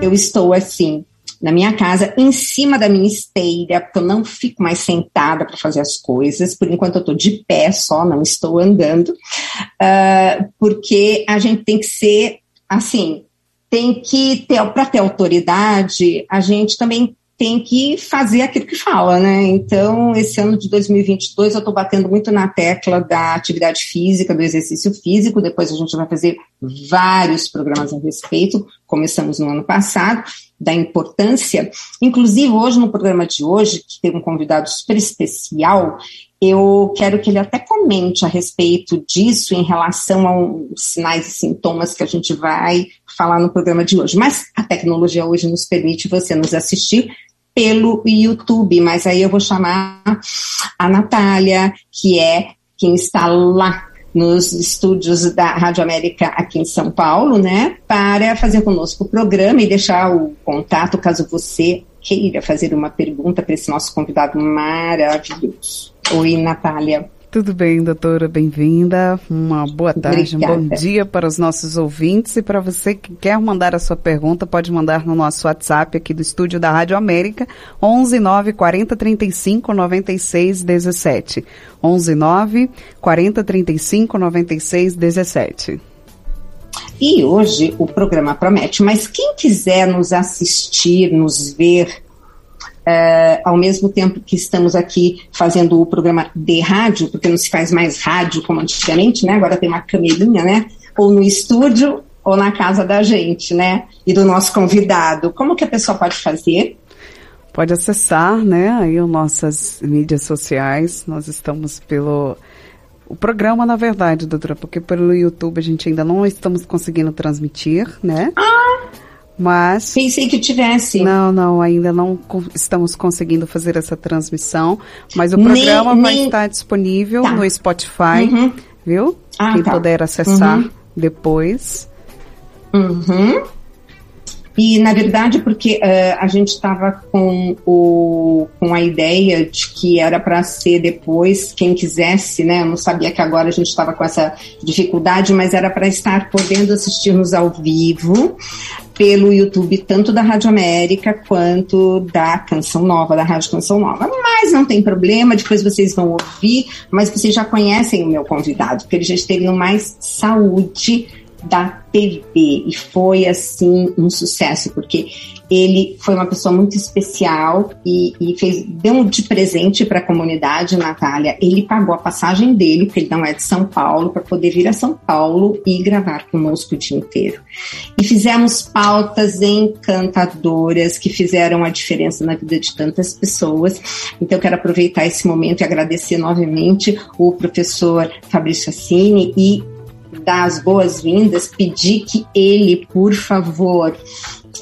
eu estou assim, na minha casa, em cima da minha esteira, porque eu não fico mais sentada para fazer as coisas. Por enquanto, eu estou de pé só, não estou andando, uh, porque a gente tem que ser assim. Tem que ter, para ter autoridade, a gente também tem que fazer aquilo que fala, né? Então, esse ano de 2022, eu estou batendo muito na tecla da atividade física, do exercício físico. Depois a gente vai fazer vários programas a respeito. Começamos no ano passado, da importância. Inclusive, hoje, no programa de hoje, que tem um convidado super especial, eu quero que ele até comente a respeito disso em relação aos sinais e sintomas que a gente vai falar no programa de hoje. Mas a tecnologia hoje nos permite você nos assistir pelo YouTube, mas aí eu vou chamar a Natália, que é quem está lá nos estúdios da Rádio América aqui em São Paulo, né, para fazer conosco o programa e deixar o contato caso você queira fazer uma pergunta para esse nosso convidado maravilhoso. Oi, Natália. Tudo bem, doutora? Bem-vinda. Uma boa tarde, Obrigada. um bom dia para os nossos ouvintes. E para você que quer mandar a sua pergunta, pode mandar no nosso WhatsApp aqui do estúdio da Rádio América, 11 9 40 35 96 17. 11 9 40 35 96 17. E hoje o programa promete, mas quem quiser nos assistir, nos ver, é, ao mesmo tempo que estamos aqui fazendo o programa de rádio, porque não se faz mais rádio como antigamente, né? Agora tem uma camerinha, né? Ou no estúdio ou na casa da gente, né? E do nosso convidado. Como que a pessoa pode fazer? Pode acessar, né? Aí as nossas mídias sociais. Nós estamos pelo o programa, na verdade, doutora, porque pelo YouTube a gente ainda não estamos conseguindo transmitir, né? Ah, mas. Pensei que tivesse. Não, não, ainda não estamos conseguindo fazer essa transmissão. Mas o programa nem, vai estar disponível tá. no Spotify, uhum. viu? Ah, Quem tá. puder acessar uhum. depois. Uhum. E, na verdade, porque uh, a gente estava com, o, com a ideia de que era para ser depois, quem quisesse, né? Eu não sabia que agora a gente estava com essa dificuldade, mas era para estar podendo assistir-nos ao vivo pelo YouTube, tanto da Rádio América quanto da Canção Nova, da Rádio Canção Nova. Mas não tem problema, depois vocês vão ouvir, mas vocês já conhecem o meu convidado, porque ele já esteve no Mais Saúde da TV e foi assim um sucesso porque ele foi uma pessoa muito especial e, e fez deu de presente para a comunidade Natália. Ele pagou a passagem dele porque ele não é de São Paulo para poder vir a São Paulo e gravar conosco o dia inteiro. E fizemos pautas encantadoras que fizeram a diferença na vida de tantas pessoas. Então eu quero aproveitar esse momento e agradecer novamente o professor Fabrício Assini e dar as boas-vindas, pedir que ele, por favor,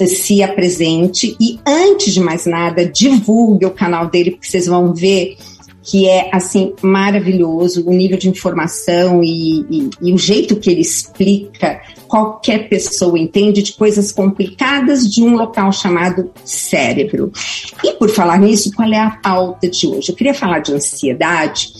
se apresente e, antes de mais nada, divulgue o canal dele, porque vocês vão ver que é assim maravilhoso o nível de informação e, e, e, o jeito que ele explica qualquer pessoa entende de coisas complicadas de um local chamado cérebro. E por falar nisso, qual é a pauta de hoje? Eu queria falar de ansiedade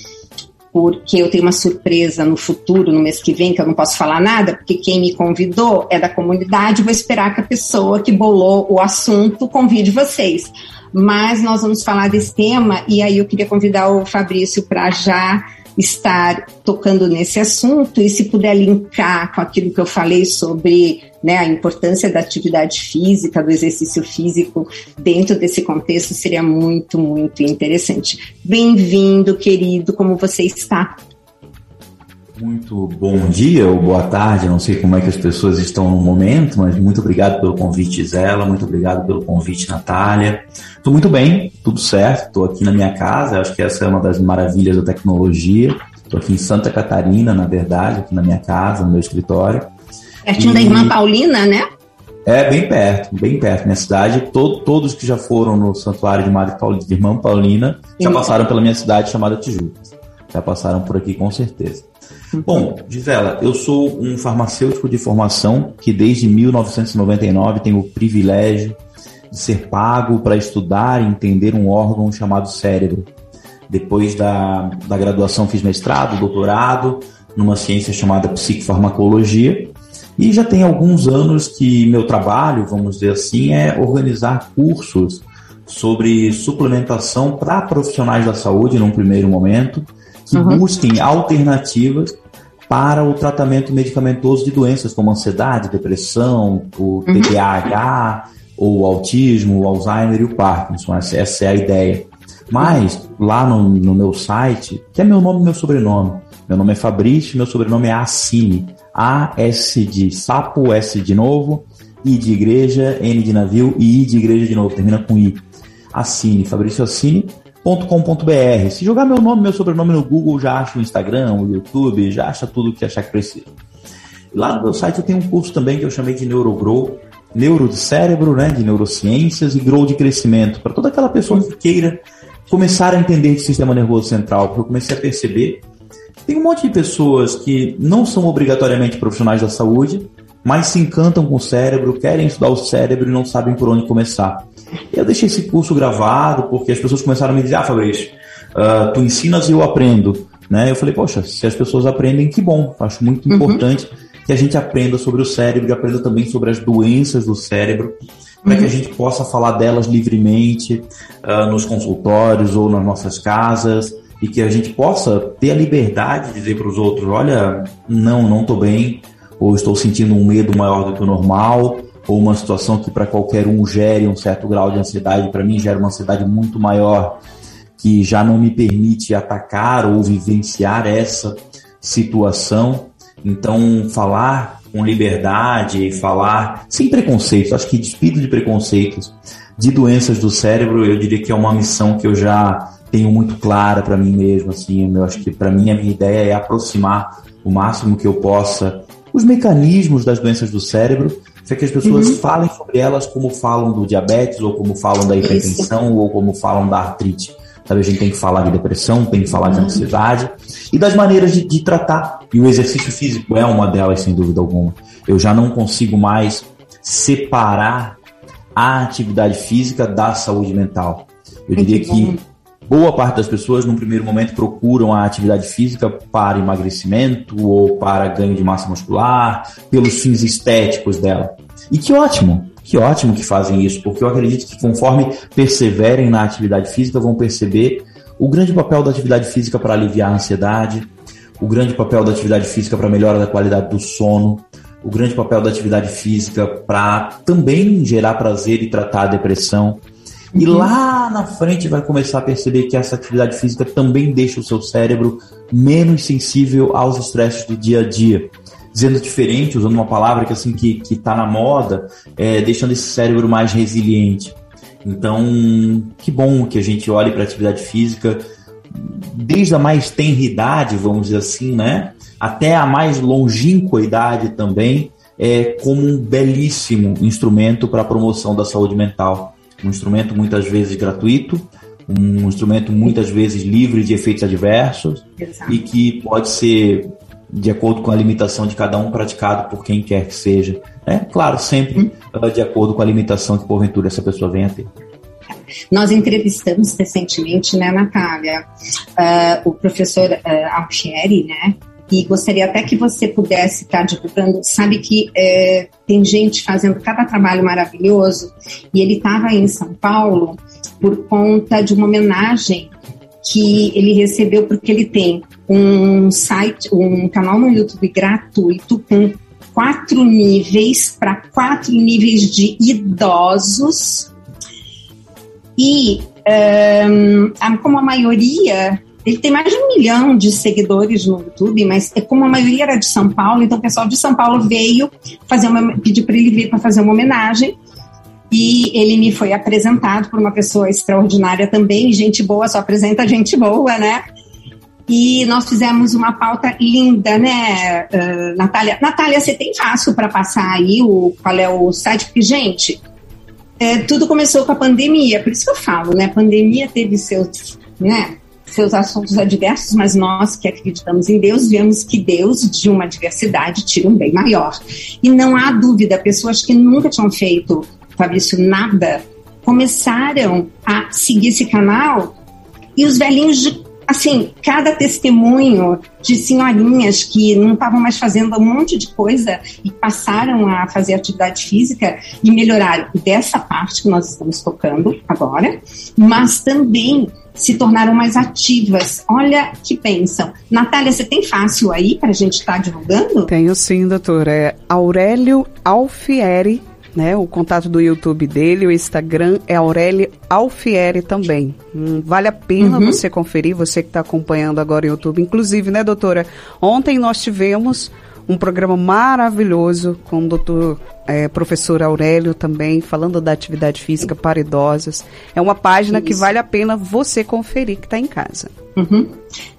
porque eu tenho uma surpresa no futuro, no mês que vem, que eu não posso falar nada, porque quem me convidou é da comunidade, vou esperar que a pessoa que bolou o assunto convide vocês. Mas nós vamos falar desse tema e aí eu queria convidar o Fabrício para já estar tocando nesse assunto e se puder linkar com aquilo que eu falei sobre né, a importância da atividade física, do exercício físico dentro desse contexto seria muito, muito interessante. Bem-vindo, querido, como você está? Muito bom dia ou boa tarde, não sei como é que as pessoas estão no momento, mas muito obrigado pelo convite, Zela, muito obrigado pelo convite, Natália. Estou muito bem, tudo certo, estou aqui na minha casa, acho que essa é uma das maravilhas da tecnologia. Estou aqui em Santa Catarina, na verdade, aqui na minha casa, no meu escritório. Pertinho e... da irmã Paulina, né? É, bem perto, bem perto. Minha cidade, to todos que já foram no Santuário de Madre Paulina, de Irmã Paulina, já passaram pela minha cidade chamada Tijuca. Já passaram por aqui com certeza. Bom, Gisela, eu sou um farmacêutico de formação que desde 1999 tenho o privilégio de ser pago para estudar e entender um órgão chamado cérebro. Depois da, da graduação fiz mestrado, doutorado numa ciência chamada psicofarmacologia E já tem alguns anos que meu trabalho, vamos dizer assim, é organizar cursos sobre suplementação para profissionais da saúde num primeiro momento, que uhum. busquem alternativas para o tratamento medicamentoso de doenças como ansiedade, depressão, o uhum. TDAH, ou o autismo, o Alzheimer e o Parkinson. Essa, essa é a ideia. Mas, lá no, no, meu site, que é meu nome e meu sobrenome, meu nome é Fabrício, meu sobrenome é Assine. A-S de sapo, S de novo, I de igreja, N de navio e I de igreja de novo, termina com I. Assine, fabricioassine.com.br. Se jogar meu nome, meu sobrenome no Google, já acha o Instagram, o YouTube, já acha tudo o que achar que precisa. Lá no meu site eu tenho um curso também que eu chamei de Neurogrow, neuro de cérebro, né, de neurociências e grow de crescimento, para toda aquela pessoa que queira começar a entender de sistema nervoso central, porque eu comecei a perceber tem um monte de pessoas que não são obrigatoriamente profissionais da saúde, mas se encantam com o cérebro, querem estudar o cérebro e não sabem por onde começar. Eu deixei esse curso gravado porque as pessoas começaram a me dizer, ah, Fabrício, uh, tu ensinas e eu aprendo. Né? Eu falei, poxa, se as pessoas aprendem, que bom. Acho muito uhum. importante que a gente aprenda sobre o cérebro e aprenda também sobre as doenças do cérebro, para uhum. que a gente possa falar delas livremente uh, nos consultórios ou nas nossas casas e que a gente possa ter a liberdade de dizer para os outros: olha, não, não estou bem, ou estou sentindo um medo maior do que o normal, ou uma situação que para qualquer um gere um certo grau de ansiedade, para mim gera uma ansiedade muito maior, que já não me permite atacar ou vivenciar essa situação. Então, falar com liberdade, falar sem preconceitos, acho que despido de preconceitos, de doenças do cérebro, eu diria que é uma missão que eu já tenho muito clara para mim mesmo. Assim, eu acho que para mim a minha ideia é aproximar o máximo que eu possa os mecanismos das doenças do cérebro, para que as pessoas uhum. falem sobre elas como falam do diabetes, ou como falam da hipertensão, Isso. ou como falam da artrite. Sabe, a gente tem que falar de depressão, tem que falar de uhum. ansiedade e das maneiras de, de tratar. E o exercício físico é uma delas, sem dúvida alguma. Eu já não consigo mais separar a atividade física da saúde mental. Eu diria que boa parte das pessoas, num primeiro momento, procuram a atividade física para emagrecimento ou para ganho de massa muscular, pelos fins estéticos dela. E que ótimo, que ótimo que fazem isso, porque eu acredito que conforme perseverem na atividade física, vão perceber o grande papel da atividade física para aliviar a ansiedade, o grande papel da atividade física para melhora da qualidade do sono, o grande papel da atividade física para também gerar prazer e tratar a depressão. E uhum. lá na frente vai começar a perceber que essa atividade física também deixa o seu cérebro menos sensível aos estresses do dia a dia. Dizendo diferente, usando uma palavra que assim que está na moda, é, deixando esse cérebro mais resiliente. Então, que bom que a gente olhe para a atividade física desde a mais tenridade, vamos dizer assim, né? Até a mais longínqua idade também, é, como um belíssimo instrumento para a promoção da saúde mental um instrumento muitas vezes gratuito, um instrumento muitas vezes livre de efeitos adversos Exato. e que pode ser, de acordo com a limitação de cada um, praticado por quem quer que seja. Né? Claro, sempre hum. de acordo com a limitação que porventura essa pessoa venha a ter. Nós entrevistamos recentemente, né, Natália, uh, o professor uh, Alfieri, né, e gostaria até que você pudesse estar divulgando. Sabe que é, tem gente fazendo cada trabalho maravilhoso e ele estava em São Paulo por conta de uma homenagem que ele recebeu porque ele tem um site, um canal no YouTube gratuito com quatro níveis para quatro níveis de idosos e um, como a maioria ele tem mais de um milhão de seguidores no YouTube, mas é como a maioria era de São Paulo, então o pessoal de São Paulo veio fazer uma, pedir para ele vir para fazer uma homenagem. E ele me foi apresentado por uma pessoa extraordinária também, gente boa, só apresenta gente boa, né? E nós fizemos uma pauta linda, né, uh, Natália? Natália, você tem fácil para passar aí o, qual é o site? Porque, gente, é, tudo começou com a pandemia, por isso que eu falo, né? A pandemia teve seus, né? Seus assuntos adversos, mas nós que acreditamos em Deus, vemos que Deus, de uma diversidade, tira um bem maior. E não há dúvida, pessoas que nunca tinham feito, Fabrício, nada, começaram a seguir esse canal e os velhinhos assim, cada testemunho de senhorinhas que não estavam mais fazendo um monte de coisa e passaram a fazer atividade física e melhoraram dessa parte que nós estamos tocando agora, mas também se tornaram mais ativas. Olha que pensam. Natália, você tem fácil aí para a gente estar tá divulgando? Tenho sim, doutora. É Aurélio Alfieri né? O contato do YouTube dele, o Instagram é Aurélio Alfieri também. Hum, vale a pena uhum. você conferir, você que está acompanhando agora o YouTube. Inclusive, né, doutora? Ontem nós tivemos um programa maravilhoso com o doutor é, professor Aurélio também, falando da atividade física para idosos. É uma página Isso. que vale a pena você conferir que está em casa. Uhum.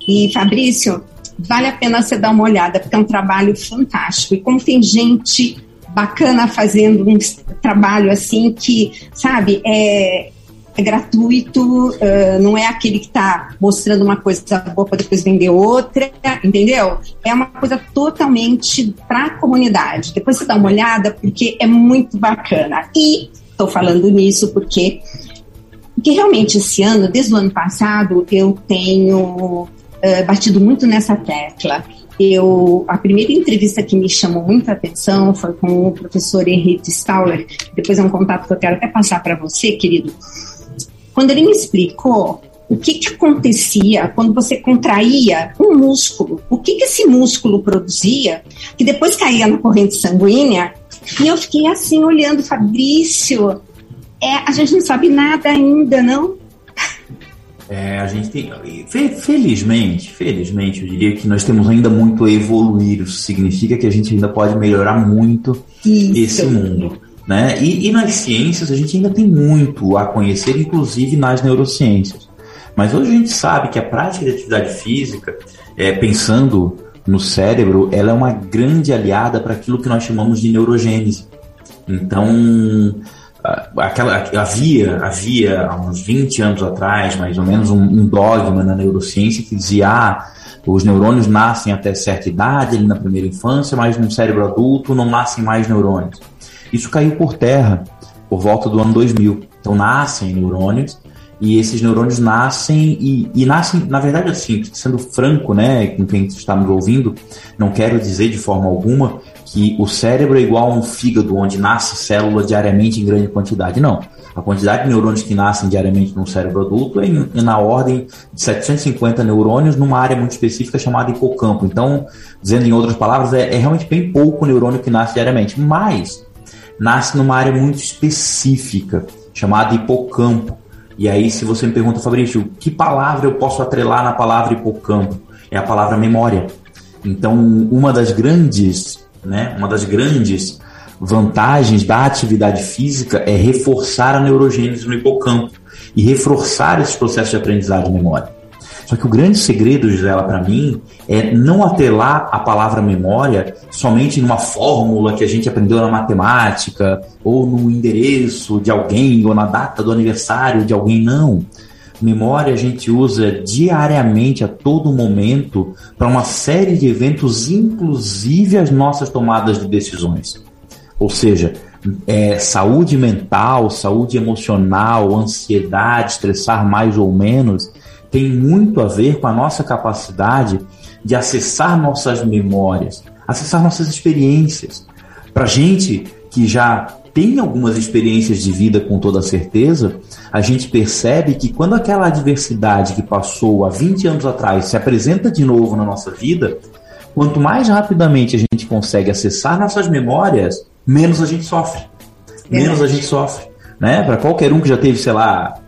E Fabrício, vale a pena você dar uma olhada, porque é um trabalho fantástico. E como tem gente bacana fazendo um trabalho assim que, sabe, é, é gratuito, uh, não é aquele que está mostrando uma coisa boa para depois vender outra, entendeu? É uma coisa totalmente para a comunidade. Depois você dá uma olhada, porque é muito bacana. E estou falando nisso porque, porque realmente esse ano, desde o ano passado, eu tenho uh, batido muito nessa tecla eu a primeira entrevista que me chamou muita atenção foi com o professor Henrique Stauler, depois é um contato que eu quero até passar para você, querido. Quando ele me explicou o que, que acontecia quando você contraía um músculo, o que, que esse músculo produzia, que depois caía na corrente sanguínea, e eu fiquei assim olhando, Fabrício, é, a gente não sabe nada ainda, não? É, a gente tem, felizmente, felizmente, eu diria que nós temos ainda muito a evoluir. Isso significa que a gente ainda pode melhorar muito Isso. esse mundo. Né? E, e, nas ciências a gente ainda tem muito a conhecer, inclusive nas neurociências. Mas hoje a gente sabe que a prática de atividade física, é, pensando no cérebro, ela é uma grande aliada para aquilo que nós chamamos de neurogênese. Então, aquela havia havia há uns 20 anos atrás mais ou menos um, um dogma na neurociência que dizia ah, os neurônios nascem até certa idade ali na primeira infância mas no cérebro adulto não nascem mais neurônios isso caiu por terra por volta do ano 2000 então nascem neurônios e esses neurônios nascem e, e nascem na verdade assim sendo franco né com quem está nos ouvindo não quero dizer de forma alguma que o cérebro é igual a um fígado onde nasce célula diariamente em grande quantidade. Não. A quantidade de neurônios que nascem diariamente no cérebro adulto é, é na ordem de 750 neurônios numa área muito específica chamada hipocampo. Então, dizendo em outras palavras, é, é realmente bem pouco neurônio que nasce diariamente, mas nasce numa área muito específica chamada hipocampo. E aí, se você me pergunta, Fabrício, que palavra eu posso atrelar na palavra hipocampo? É a palavra memória. Então, uma das grandes né? Uma das grandes vantagens da atividade física é reforçar a neurogênese no hipocampo e reforçar esses processos de aprendizado de memória. Só que o grande segredo, Gisela, para mim, é não atrelar a palavra memória somente numa fórmula que a gente aprendeu na matemática, ou no endereço de alguém, ou na data do aniversário de alguém, não. Memória a gente usa diariamente, a todo momento, para uma série de eventos, inclusive as nossas tomadas de decisões. Ou seja, é, saúde mental, saúde emocional, ansiedade, estressar mais ou menos, tem muito a ver com a nossa capacidade de acessar nossas memórias, acessar nossas experiências. Para gente que já tem algumas experiências de vida com toda certeza, a gente percebe que quando aquela adversidade que passou há 20 anos atrás se apresenta de novo na nossa vida, quanto mais rapidamente a gente consegue acessar nossas memórias, menos a gente sofre. Menos a gente sofre. Né? Para qualquer um que já teve, sei lá,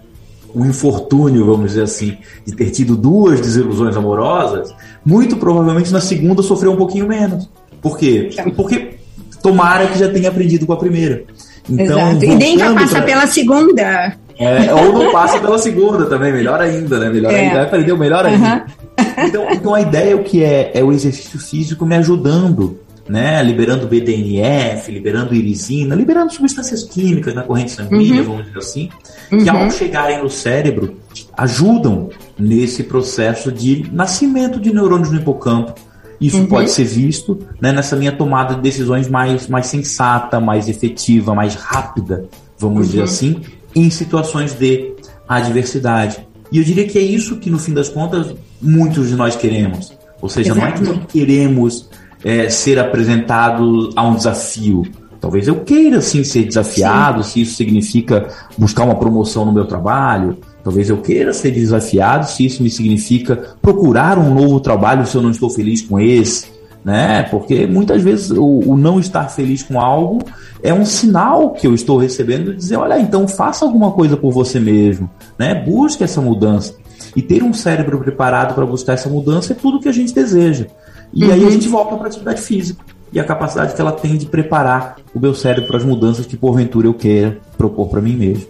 um infortúnio, vamos dizer assim, de ter tido duas desilusões amorosas, muito provavelmente na segunda sofreu um pouquinho menos. Por quê? Porque tomara que já tenha aprendido com a primeira. Então, Exato. E nem vai passar pra... pela segunda. É, ou não passa pela segunda também, melhor ainda, né? Melhor é. ainda, o melhor ainda. Uhum. Então, então a ideia é o que é, é o exercício físico me ajudando, né? Liberando BDNF, liberando irisina, liberando substâncias químicas na corrente sanguínea, uhum. vamos dizer assim, que ao uhum. chegarem no cérebro ajudam nesse processo de nascimento de neurônios no hipocampo, isso uhum. pode ser visto né, nessa minha tomada de decisões mais, mais sensata, mais efetiva, mais rápida, vamos uhum. dizer assim, em situações de adversidade. E eu diria que é isso que, no fim das contas, muitos de nós queremos. Ou seja, Exato. não é que nós queremos é, ser apresentado a um desafio. Talvez eu queira sim ser desafiado, sim. se isso significa buscar uma promoção no meu trabalho. Talvez eu queira ser desafiado, se isso me significa procurar um novo trabalho se eu não estou feliz com esse né? Porque muitas vezes o, o, não estar feliz com algo é um sinal que eu estou recebendo de dizer, olha, então faça alguma coisa por você mesmo, né? Busque essa mudança. E ter um cérebro preparado para buscar essa mudança é tudo que a gente deseja. E uhum. aí a gente volta para a atividade física e a capacidade que ela tem de preparar o meu cérebro para as mudanças que porventura eu queira propor para mim mesmo.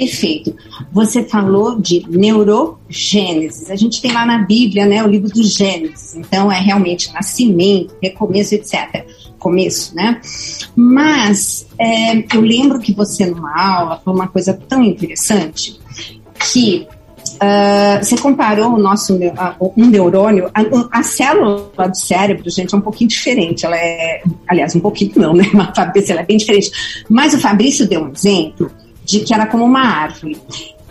Perfeito. Você falou de neurogênesis. A gente tem lá na Bíblia, né, o livro do Gênesis. Então é realmente nascimento, recomeço, etc. Começo, né? Mas é, eu lembro que você numa aula falou uma coisa tão interessante que Uh, você comparou o nosso um neurônio, a, a, célula do cérebro, gente, é um pouquinho diferente. Ela é, aliás, um pouquinho não, né? Uma cabeça ela é bem diferente. Mas o Fabrício deu um exemplo de que era como uma árvore.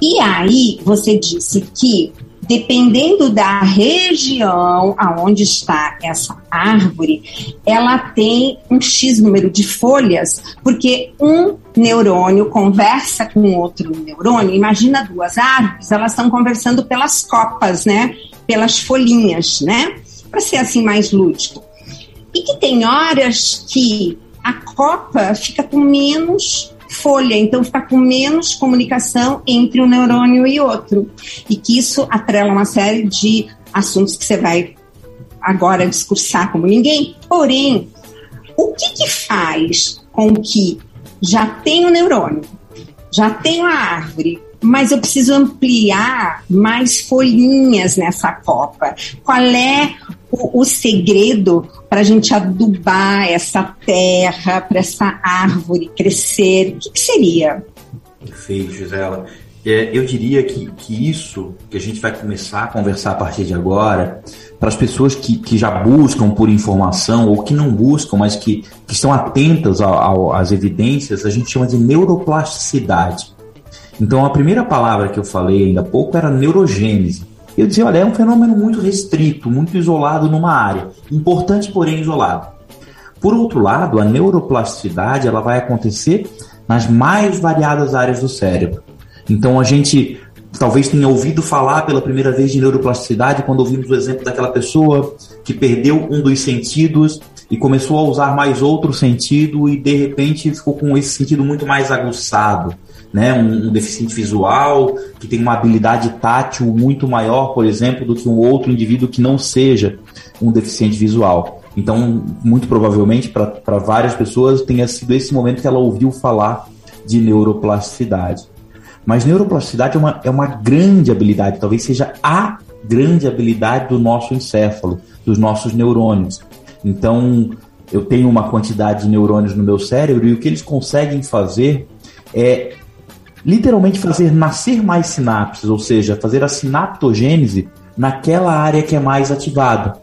E aí você disse que dependendo da região aonde está essa árvore, ela tem um X número de folhas, porque um neurônio conversa com outro neurônio. Imagina duas árvores, elas estão conversando pelas copas, né? Pelas folhinhas, né? Para ser assim mais lúdico. E que tem horas que a copa fica com menos folha, então fica com menos comunicação entre um neurônio e outro. E que isso atrela uma série de assuntos que você vai agora discursar como ninguém. Porém, o que, que faz com que já tenho o neurônio, já tenho a árvore, mas eu preciso ampliar mais folhinhas nessa copa. Qual é o, o segredo para a gente adubar essa terra, para essa árvore crescer? O que, que seria? Perfeito, Gisela. É, eu diria que, que isso que a gente vai começar a conversar a partir de agora, para as pessoas que, que já buscam por informação ou que não buscam, mas que, que estão atentas às evidências, a gente chama de neuroplasticidade. Então, a primeira palavra que eu falei ainda há pouco era neurogênese. Eu dizia, olha, é um fenômeno muito restrito, muito isolado numa área, importante, porém isolado. Por outro lado, a neuroplasticidade ela vai acontecer nas mais variadas áreas do cérebro. Então, a gente talvez tenha ouvido falar pela primeira vez de neuroplasticidade quando ouvimos o exemplo daquela pessoa que perdeu um dos sentidos e começou a usar mais outro sentido e de repente ficou com esse sentido muito mais aguçado né, um, um, deficiente visual que tem uma habilidade tátil muito maior, por exemplo, do que um outro indivíduo que não seja um deficiente visual. Então, muito provavelmente, para várias pessoas, tenha sido esse momento que ela ouviu falar de neuroplasticidade. Mas neuroplasticidade é uma, é uma grande habilidade, talvez seja a grande habilidade do nosso encéfalo, dos nossos neurônios. Então, eu tenho uma quantidade de neurônios no meu cérebro e o que eles conseguem fazer é literalmente fazer nascer mais sinapses, ou seja, fazer a sinaptogênese naquela área que é mais ativada.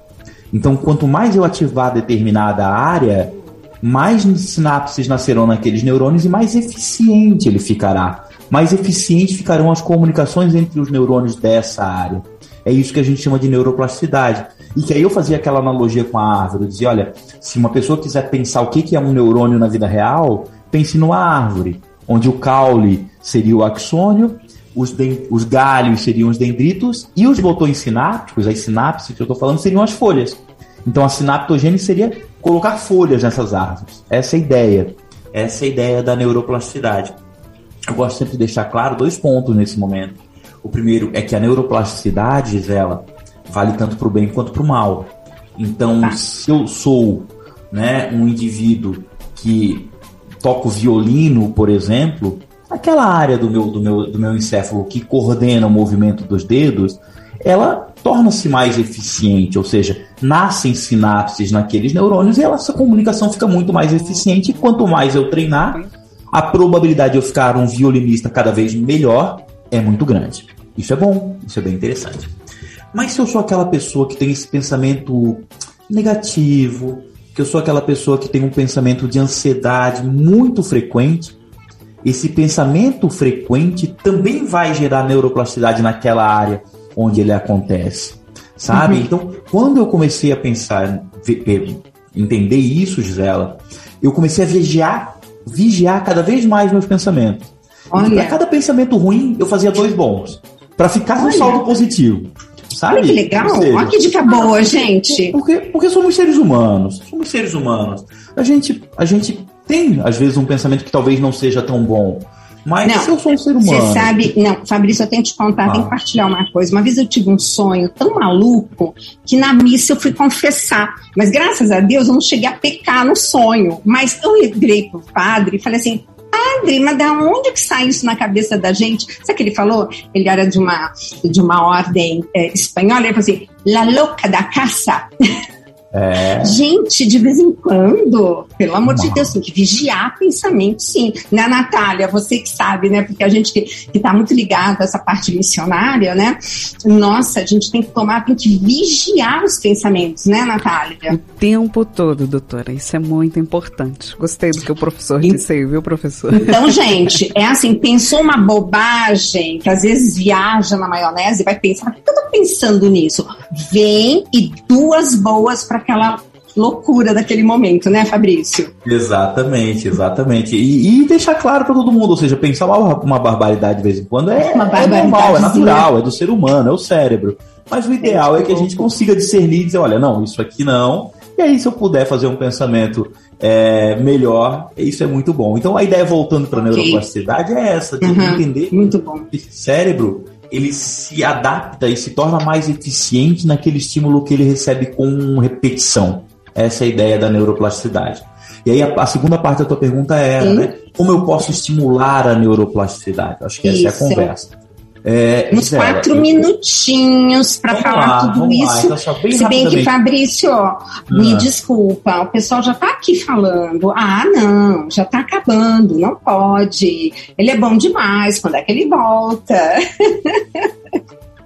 Então, quanto mais eu ativar determinada área, mais sinapses nascerão naqueles neurônios e mais eficiente ele ficará. Mais eficiente ficarão as comunicações entre os neurônios dessa área. É isso que a gente chama de neuroplasticidade. E que aí eu fazia aquela analogia com a árvore. Eu dizia, olha, se uma pessoa quiser pensar o que é um neurônio na vida real, pense numa árvore onde o caule seria o axônio, os, os galhos seriam os dendritos e os botões sinápticos, as sinapses que eu estou falando, seriam as folhas. Então a sinaptogênese seria colocar folhas nessas árvores. Essa é a ideia. Essa é a ideia da neuroplasticidade. Eu gosto sempre de deixar claro dois pontos nesse momento. O primeiro é que a neuroplasticidade, Gisela, vale tanto para o bem quanto para o mal. Então, tá. se eu sou né, um indivíduo que toco violino, por exemplo, aquela área do meu, do meu, do meu encéfalo que coordena o movimento dos dedos, ela torna-se mais eficiente, ou seja, nascem sinapses naqueles neurônios e essa comunicação fica muito mais eficiente. E quanto mais eu treinar, a probabilidade de eu ficar um violinista cada vez melhor é muito grande. Isso é bom, isso é bem interessante. Mas se eu sou aquela pessoa que tem esse pensamento negativo, que eu sou aquela pessoa que tem um pensamento de ansiedade muito frequente. Esse pensamento frequente também vai gerar neuroplasticidade naquela área onde ele acontece, sabe? Uhum. Então, quando eu comecei a pensar, entender isso, Gisela, eu comecei a vigiar, vigiar cada vez mais meus pensamentos. Para cada pensamento ruim, eu fazia dois bons, para ficar com saldo positivo. Sabe? Olha que legal, seja, olha que dica boa, gente. Porque, porque somos seres humanos, somos seres humanos. A gente, a gente tem, às vezes, um pensamento que talvez não seja tão bom. Mas não, eu sou um ser humano. Você sabe, não, Fabrício, eu tenho que te contar, ah. tenho que partilhar uma coisa. Uma vez eu tive um sonho tão maluco que na missa eu fui confessar. Mas graças a Deus eu não cheguei a pecar no sonho. Mas eu virei pro padre e falei assim: padre, mas da onde que sai isso na cabeça da gente? Sabe o que ele falou? Ele era de uma, de uma ordem é, espanhola, ele falou assim, la louca da caça. É. Gente, de vez em quando, pelo amor de Deus, tem que vigiar pensamento, sim. Né, Natália? Você que sabe, né? Porque a gente que, que tá muito ligado a essa parte missionária, né? Nossa, a gente tem que tomar, tem que vigiar os pensamentos, né, Natália? O tempo todo, doutora. Isso é muito importante. Gostei do que o professor e, disse aí, viu, professor? Então, gente, é assim, pensou uma bobagem, que às vezes viaja na maionese e vai pensar, por que eu tô pensando nisso? Vem e duas boas para aquela loucura daquele momento, né, Fabrício? Exatamente, exatamente. E, e deixar claro para todo mundo, ou seja, pensar uma, uma barbaridade de vez em quando é, é normal, é natural, é do ser humano, é o cérebro. Mas o ideal é que a gente consiga discernir e dizer, olha, não, isso aqui não. E aí, se eu puder fazer um pensamento é, melhor, isso é muito bom. Então, a ideia, voltando para a neuroplasticidade, é essa, de uhum, entender muito bom. que cérebro ele se adapta e se torna mais eficiente naquele estímulo que ele recebe com repetição. Essa é a ideia da neuroplasticidade. E aí a, a segunda parte da tua pergunta era, né? Como eu posso estimular a neuroplasticidade? Acho que essa Isso. é a conversa. É, Uns Gisela, quatro eu, minutinhos para falar lá, tudo isso. Lá, então, Se bem que, Fabrício, ó, me ah. desculpa, o pessoal já está aqui falando. Ah, não, já está acabando, não pode. Ele é bom demais, quando é que ele volta?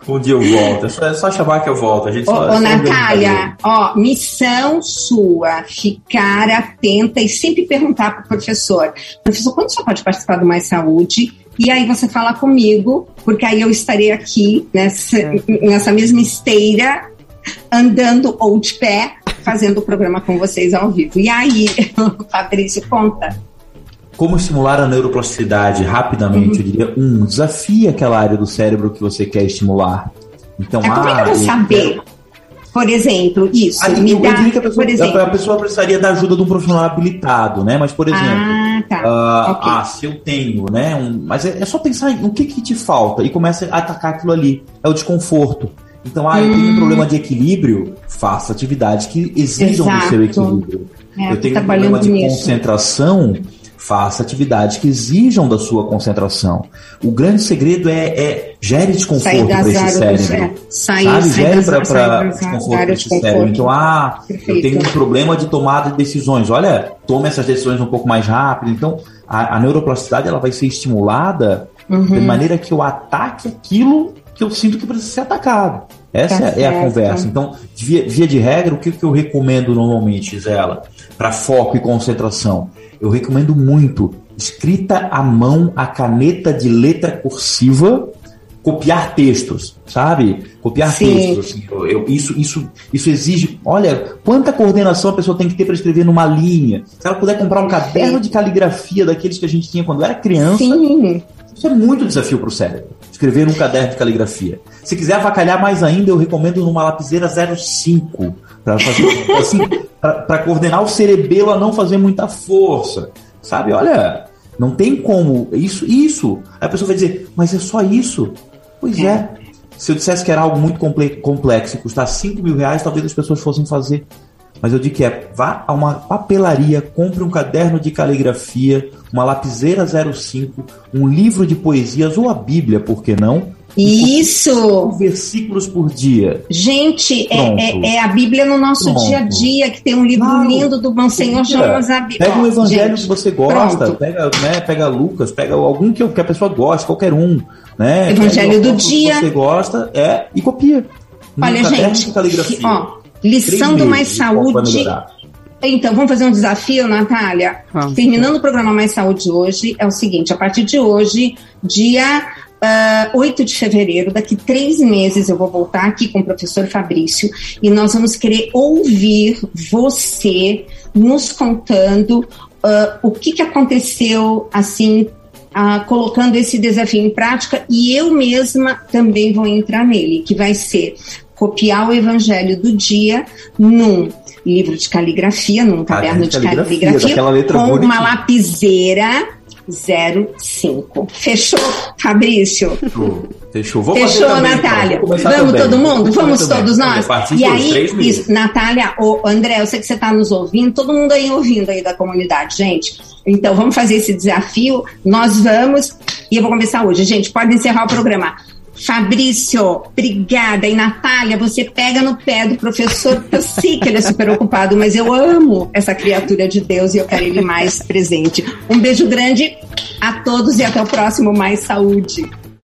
Um dia eu volto, é só, é só chamar que eu volto. A gente ô, só, ô Natália, ó, missão sua, ficar atenta e sempre perguntar para o professor: professor, quando você pode participar do Mais Saúde? E aí você fala comigo, porque aí eu estarei aqui nessa, é. nessa mesma esteira, andando ou de pé, fazendo o programa com vocês ao vivo. E aí, Fabrício, conta. Como estimular a neuroplasticidade rapidamente? Uhum. Eu diria, um, desafie aquela área do cérebro que você quer estimular. Então, é, como é que eu vou saber? Quero por exemplo, isso. Ah, me dá, a pessoa, por exemplo. a pessoa precisaria da ajuda de um profissional habilitado, né? Mas, por exemplo, ah, tá. uh, okay. ah se eu tenho, né? Um, mas é, é, só pensar em o que, que te falta e começa a atacar aquilo ali. É o desconforto. Então, ah, eu tenho um hum. problema de equilíbrio, faça atividades que exijam Exato. do seu equilíbrio. É, eu tenho um problema de nisso. concentração Faça atividades que exijam da sua concentração. O grande segredo é, é gere desconforto para esse cérebro. É, sair, sabe? Gere para desconforto para esse cérebro. Então, ah, Perfeito. eu tenho um problema de tomada de decisões. Olha, tome essas decisões um pouco mais rápido. Então, a, a neuroplasticidade ela vai ser estimulada uhum. de maneira que eu ataque aquilo que eu sinto que precisa ser atacado. Essa tá é, a conversa. Então, via, via de regra, o que, que eu recomendo normalmente, Gisela, para foco e concentração? eu recomendo muito. Escrita à mão, a caneta de letra cursiva, copiar textos, sabe? Copiar Sim. textos. Assim, eu, eu, isso, isso, isso exige. Olha, quanta coordenação a pessoa tem que ter para escrever numa linha. Se ela puder comprar um caderno de caligrafia daqueles que a gente tinha quando era criança. Sim. Isso é muito desafio para o cérebro. Escrever num caderno de caligrafia. Se quiser avacalhar mais ainda, eu recomendo numa lapiseira 05 para fazer assim, para coordenar o cerebelo a não fazer muita força. Sabe? Olha, não tem como. Isso, isso. Aí a pessoa vai dizer, mas é só isso? Pois é. é. Se eu dissesse que era algo muito complexo e custar 5 mil reais, talvez as pessoas fossem fazer. Mas eu digo que é, vá a uma papelaria, compre um caderno de caligrafia, uma lapiseira 05, um livro de poesias ou a Bíblia, por que não? Isso! Versículos por dia. Gente, é, é, é, a Bíblia no nosso Pronto. dia a dia, que tem um livro claro. lindo do Monsenhor Jonas Pega um evangelho gente, que você gosta, pega, né, pega Lucas, pega algum que, que a pessoa gosta, qualquer um. Né? Evangelho do dia. Que você gosta, é, e copia. Olha, gente, ó, lição do Mais Saúde. Então, vamos fazer um desafio, Natália? Terminando o programa Mais Saúde hoje, é o seguinte: a partir de hoje, dia uh, 8 de fevereiro, daqui três meses, eu vou voltar aqui com o professor Fabrício e nós vamos querer ouvir você nos contando uh, o que, que aconteceu assim uh, colocando esse desafio em prática e eu mesma também vou entrar nele, que vai ser copiar o evangelho do dia num livro de caligrafia, num caderno de caligrafia, de caligrafia com uma lapiseira 05. Fechou, Fabrício? Fechou. Vou Fechou, também, Natália. Vamos também. todo mundo? Vou Vamos todos nós? E aí, isso, Natália, André, eu sei que você está nos ouvindo, todo mundo aí ouvindo aí da comunidade, gente. Então, vamos fazer esse desafio. Nós vamos, e eu vou começar hoje. Gente, pode encerrar o programa. Fabrício, obrigada. E Natália, você pega no pé do professor, eu sei que ele é super ocupado, mas eu amo essa criatura de Deus e eu quero ele mais presente. Um beijo grande a todos e até o próximo Mais Saúde.